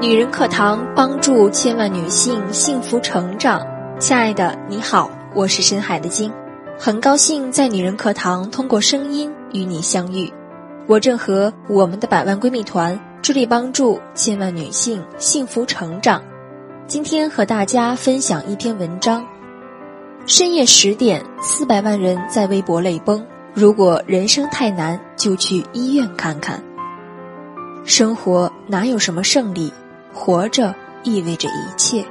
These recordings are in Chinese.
女人课堂帮助千万女性幸福成长。亲爱的，你好，我是深海的鲸，很高兴在女人课堂通过声音与你相遇。我正和我们的百万闺蜜团致力帮助千万女性幸福成长。今天和大家分享一篇文章：深夜十点，四百万人在微博泪崩。如果人生太难，就去医院看看。生活哪有什么胜利？活着意味着一切。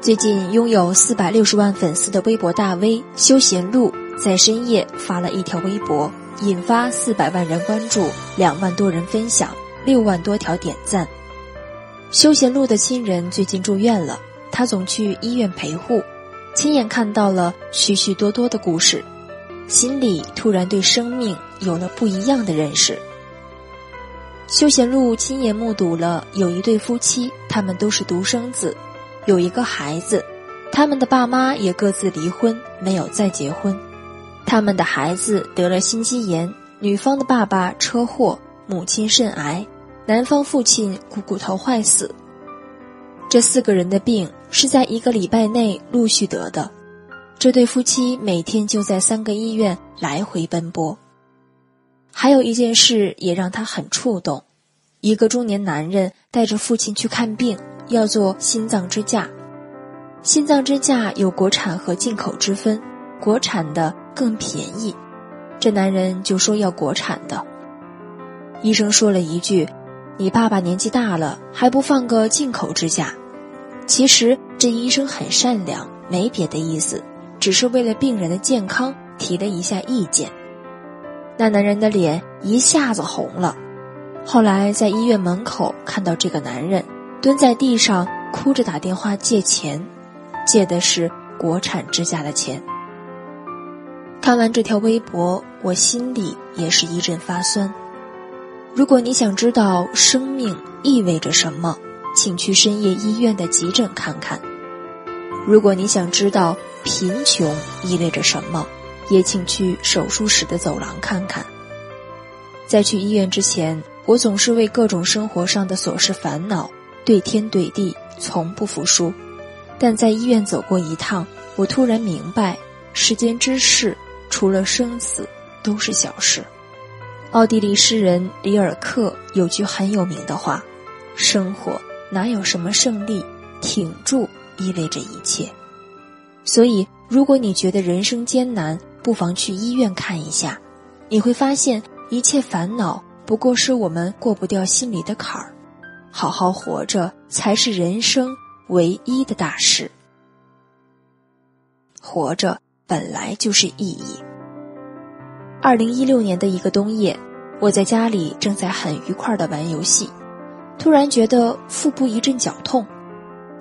最近拥有四百六十万粉丝的微博大 V 休闲路在深夜发了一条微博，引发四百万人关注，两万多人分享，六万多条点赞。休闲路的亲人最近住院了，他总去医院陪护，亲眼看到了许许多多的故事，心里突然对生命有了不一样的认识。休闲路亲眼目睹了有一对夫妻，他们都是独生子，有一个孩子，他们的爸妈也各自离婚，没有再结婚。他们的孩子得了心肌炎，女方的爸爸车祸，母亲肾癌，男方父亲股骨头坏死。这四个人的病是在一个礼拜内陆续得的，这对夫妻每天就在三个医院来回奔波。还有一件事也让他很触动：一个中年男人带着父亲去看病，要做心脏支架。心脏支架有国产和进口之分，国产的更便宜。这男人就说要国产的。医生说了一句：“你爸爸年纪大了，还不放个进口支架？”其实这医生很善良，没别的意思，只是为了病人的健康提了一下意见。那男人的脸一下子红了，后来在医院门口看到这个男人蹲在地上哭着打电话借钱，借的是国产支架的钱。看完这条微博，我心里也是一阵发酸。如果你想知道生命意味着什么，请去深夜医院的急诊看看；如果你想知道贫穷意味着什么，也请去手术室的走廊看看。在去医院之前，我总是为各种生活上的琐事烦恼，对天对地，从不服输。但在医院走过一趟，我突然明白，世间之事，除了生死，都是小事。奥地利诗人里尔克有句很有名的话：“生活哪有什么胜利，挺住意味着一切。”所以，如果你觉得人生艰难，不妨去医院看一下，你会发现一切烦恼不过是我们过不掉心里的坎儿。好好活着才是人生唯一的大事。活着本来就是意义。二零一六年的一个冬夜，我在家里正在很愉快的玩游戏，突然觉得腹部一阵绞痛。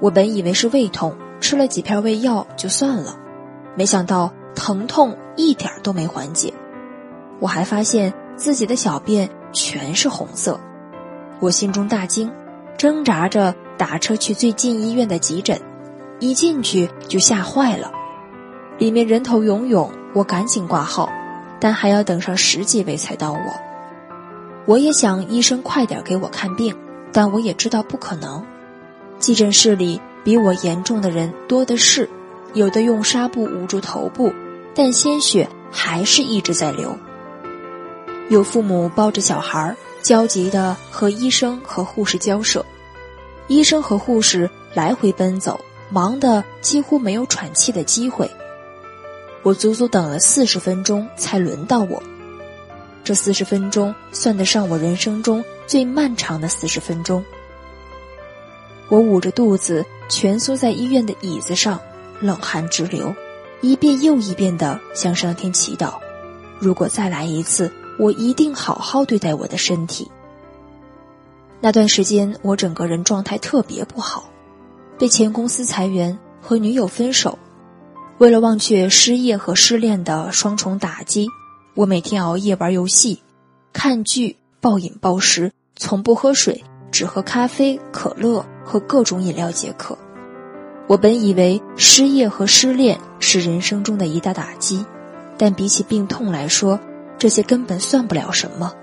我本以为是胃痛，吃了几片胃药就算了，没想到。疼痛一点都没缓解，我还发现自己的小便全是红色，我心中大惊，挣扎着打车去最近医院的急诊，一进去就吓坏了，里面人头涌涌，我赶紧挂号，但还要等上十几位才到我。我也想医生快点给我看病，但我也知道不可能，急诊室里比我严重的人多的是，有的用纱布捂住头部。但鲜血还是一直在流。有父母抱着小孩，焦急的和医生和护士交涉，医生和护士来回奔走，忙得几乎没有喘气的机会。我足足等了四十分钟才轮到我，这四十分钟算得上我人生中最漫长的四十分钟。我捂着肚子蜷缩在医院的椅子上，冷汗直流。一遍又一遍地向上天祈祷，如果再来一次，我一定好好对待我的身体。那段时间，我整个人状态特别不好，被前公司裁员，和女友分手。为了忘却失业和失恋的双重打击，我每天熬夜玩游戏、看剧、暴饮暴食，从不喝水，只喝咖啡、可乐和各种饮料解渴。我本以为失业和失恋是人生中的一大打击，但比起病痛来说，这些根本算不了什么。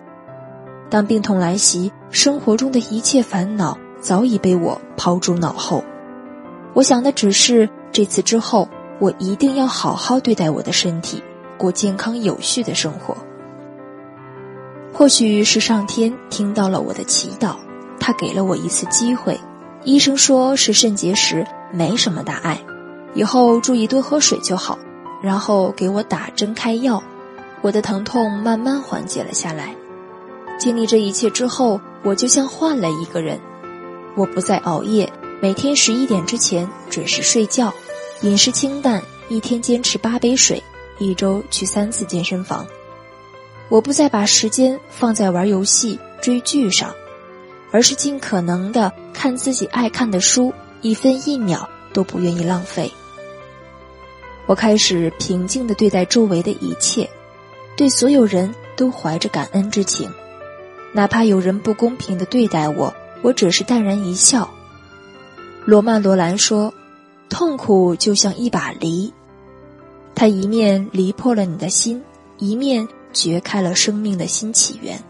当病痛来袭，生活中的一切烦恼早已被我抛诸脑后。我想的只是这次之后，我一定要好好对待我的身体，过健康有序的生活。或许是上天听到了我的祈祷，他给了我一次机会。医生说是肾结石，没什么大碍，以后注意多喝水就好。然后给我打针开药，我的疼痛慢慢缓解了下来。经历这一切之后，我就像换了一个人。我不再熬夜，每天十一点之前准时睡觉，饮食清淡，一天坚持八杯水，一周去三次健身房。我不再把时间放在玩游戏、追剧上，而是尽可能的看自己爱看的书，一分一秒都不愿意浪费。我开始平静的对待周围的一切，对所有人都怀着感恩之情，哪怕有人不公平的对待我，我只是淡然一笑。罗曼·罗兰说：“痛苦就像一把梨，它一面离破了你的心，一面掘开了生命的新起源。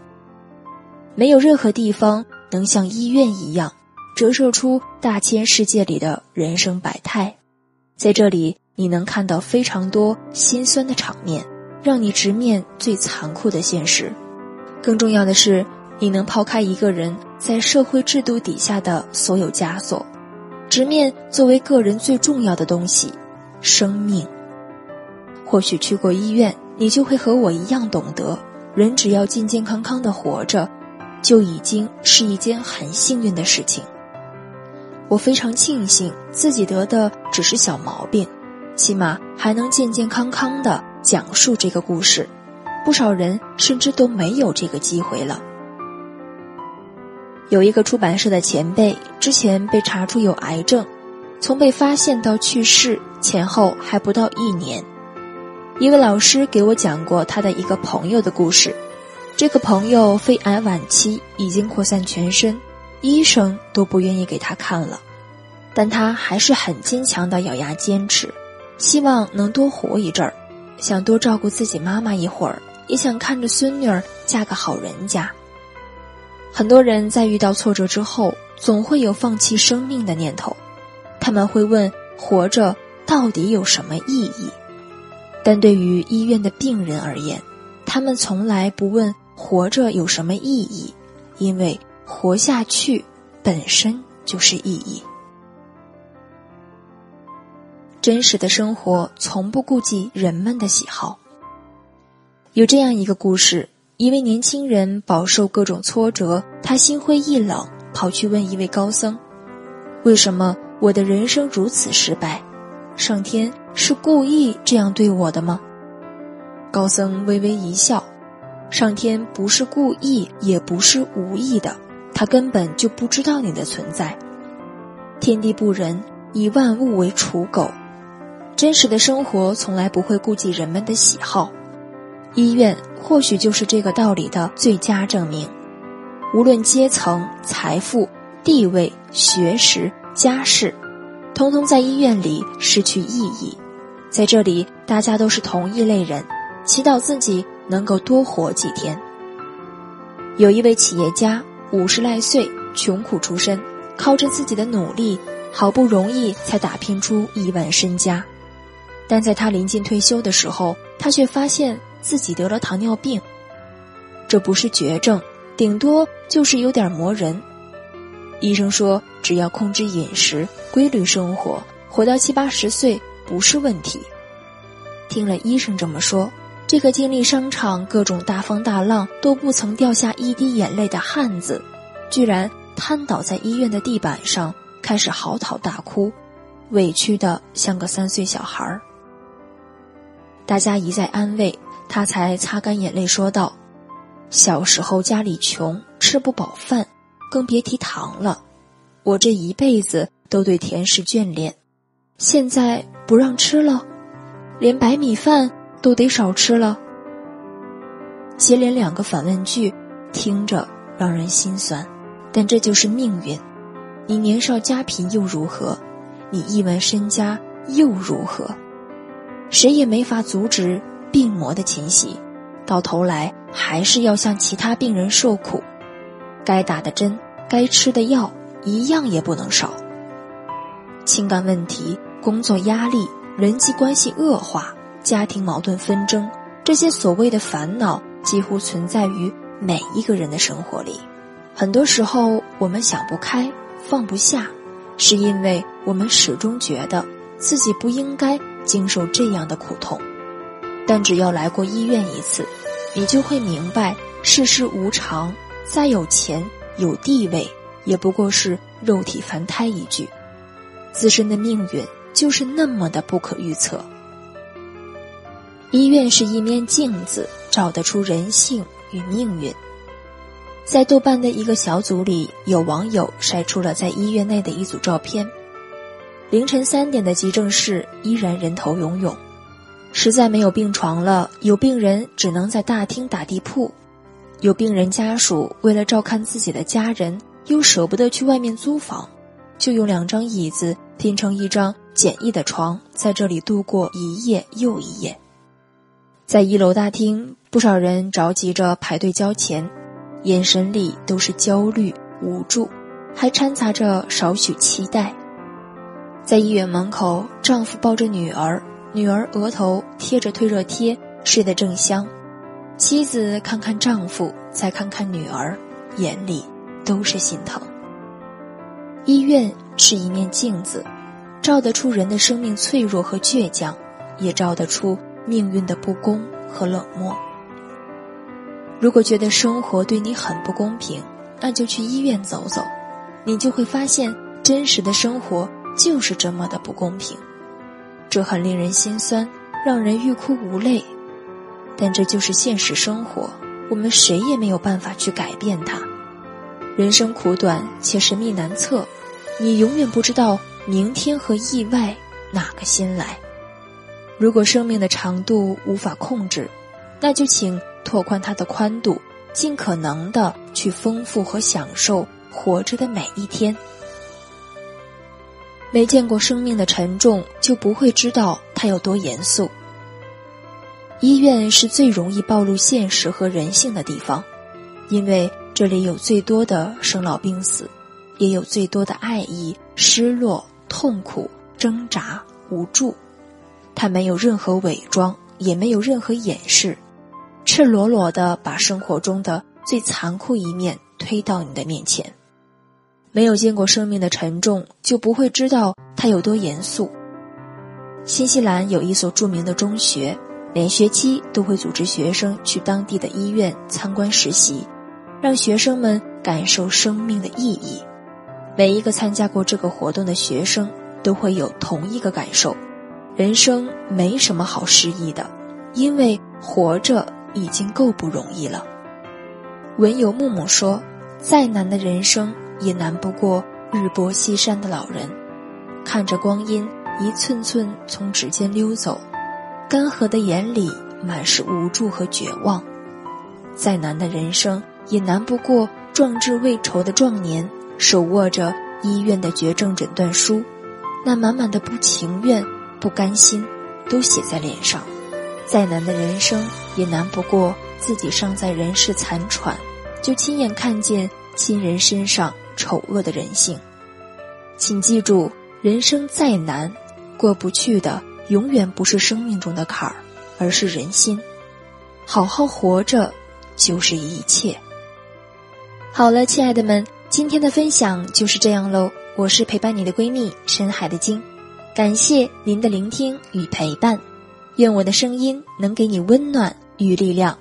没有任何地方能像医院一样，折射出大千世界里的人生百态，在这里。”你能看到非常多心酸的场面，让你直面最残酷的现实。更重要的是，你能抛开一个人在社会制度底下的所有枷锁，直面作为个人最重要的东西——生命。或许去过医院，你就会和我一样懂得，人只要健健康康的活着，就已经是一件很幸运的事情。我非常庆幸自己得的只是小毛病。起码还能健健康康的讲述这个故事，不少人甚至都没有这个机会了。有一个出版社的前辈之前被查出有癌症，从被发现到去世前后还不到一年。一位老师给我讲过他的一个朋友的故事，这个朋友肺癌晚期，已经扩散全身，医生都不愿意给他看了，但他还是很坚强的咬牙坚持。希望能多活一阵儿，想多照顾自己妈妈一会儿，也想看着孙女儿嫁个好人家。很多人在遇到挫折之后，总会有放弃生命的念头，他们会问：活着到底有什么意义？但对于医院的病人而言，他们从来不问活着有什么意义，因为活下去本身就是意义。真实的生活从不顾及人们的喜好。有这样一个故事：一位年轻人饱受各种挫折，他心灰意冷，跑去问一位高僧：“为什么我的人生如此失败？上天是故意这样对我的吗？”高僧微微一笑：“上天不是故意，也不是无意的，他根本就不知道你的存在。天地不仁，以万物为刍狗。”真实的生活从来不会顾及人们的喜好，医院或许就是这个道理的最佳证明。无论阶层、财富、地位、学识、家世，通通在医院里失去意义。在这里，大家都是同一类人，祈祷自己能够多活几天。有一位企业家，五十来岁，穷苦出身，靠着自己的努力，好不容易才打拼出亿万身家。但在他临近退休的时候，他却发现自己得了糖尿病。这不是绝症，顶多就是有点磨人。医生说，只要控制饮食、规律生活，活到七八十岁不是问题。听了医生这么说，这个经历商场各种大风大浪都不曾掉下一滴眼泪的汉子，居然瘫倒在医院的地板上，开始嚎啕大哭，委屈的像个三岁小孩儿。大家一再安慰他，才擦干眼泪说道：“小时候家里穷，吃不饱饭，更别提糖了。我这一辈子都对甜食眷恋，现在不让吃了，连白米饭都得少吃了。”接连两个反问句，听着让人心酸，但这就是命运。你年少家贫又如何？你亿万身家又如何？谁也没法阻止病魔的侵袭，到头来还是要向其他病人受苦。该打的针、该吃的药，一样也不能少。情感问题、工作压力、人际关系恶化、家庭矛盾纷争，这些所谓的烦恼，几乎存在于每一个人的生活里。很多时候，我们想不开、放不下，是因为我们始终觉得自己不应该经受这样的苦痛。但只要来过医院一次，你就会明白，世事无常，再有钱有地位，也不过是肉体凡胎一具。自身的命运就是那么的不可预测。医院是一面镜子，照得出人性与命运。在豆瓣的一个小组里，有网友晒出了在医院内的一组照片。凌晨三点的急诊室依然人头涌涌，实在没有病床了，有病人只能在大厅打地铺，有病人家属为了照看自己的家人，又舍不得去外面租房，就用两张椅子。拼成一张简易的床，在这里度过一夜又一夜。在一楼大厅，不少人着急着排队交钱，眼神里都是焦虑、无助，还掺杂着少许期待。在医院门口，丈夫抱着女儿，女儿额头贴着退热贴，睡得正香。妻子看看丈夫，再看看女儿，眼里都是心疼。医院是一面镜子，照得出人的生命脆弱和倔强，也照得出命运的不公和冷漠。如果觉得生活对你很不公平，那就去医院走走，你就会发现真实的生活就是这么的不公平。这很令人心酸，让人欲哭无泪，但这就是现实生活，我们谁也没有办法去改变它。人生苦短且神秘难测。你永远不知道明天和意外哪个先来。如果生命的长度无法控制，那就请拓宽它的宽度，尽可能的去丰富和享受活着的每一天。没见过生命的沉重，就不会知道它有多严肃。医院是最容易暴露现实和人性的地方，因为这里有最多的生老病死。也有最多的爱意、失落、痛苦、挣扎、无助，他没有任何伪装，也没有任何掩饰，赤裸裸的把生活中的最残酷一面推到你的面前。没有见过生命的沉重，就不会知道它有多严肃。新西兰有一所著名的中学，每学期都会组织学生去当地的医院参观实习，让学生们感受生命的意义。每一个参加过这个活动的学生都会有同一个感受：人生没什么好失意的，因为活着已经够不容易了。文友木木说：“再难的人生也难不过日薄西山的老人，看着光阴一寸寸从指尖溜走，干涸的眼里满是无助和绝望。再难的人生也难不过壮志未酬的壮年。”手握着医院的绝症诊断书，那满满的不情愿、不甘心，都写在脸上。再难的人生，也难不过自己尚在人世残喘，就亲眼看见亲人身上丑恶的人性。请记住，人生再难，过不去的永远不是生命中的坎儿，而是人心。好好活着，就是一切。好了，亲爱的们。今天的分享就是这样喽，我是陪伴你的闺蜜深海的鲸，感谢您的聆听与陪伴，愿我的声音能给你温暖与力量。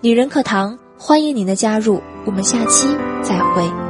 女人课堂欢迎您的加入，我们下期再会。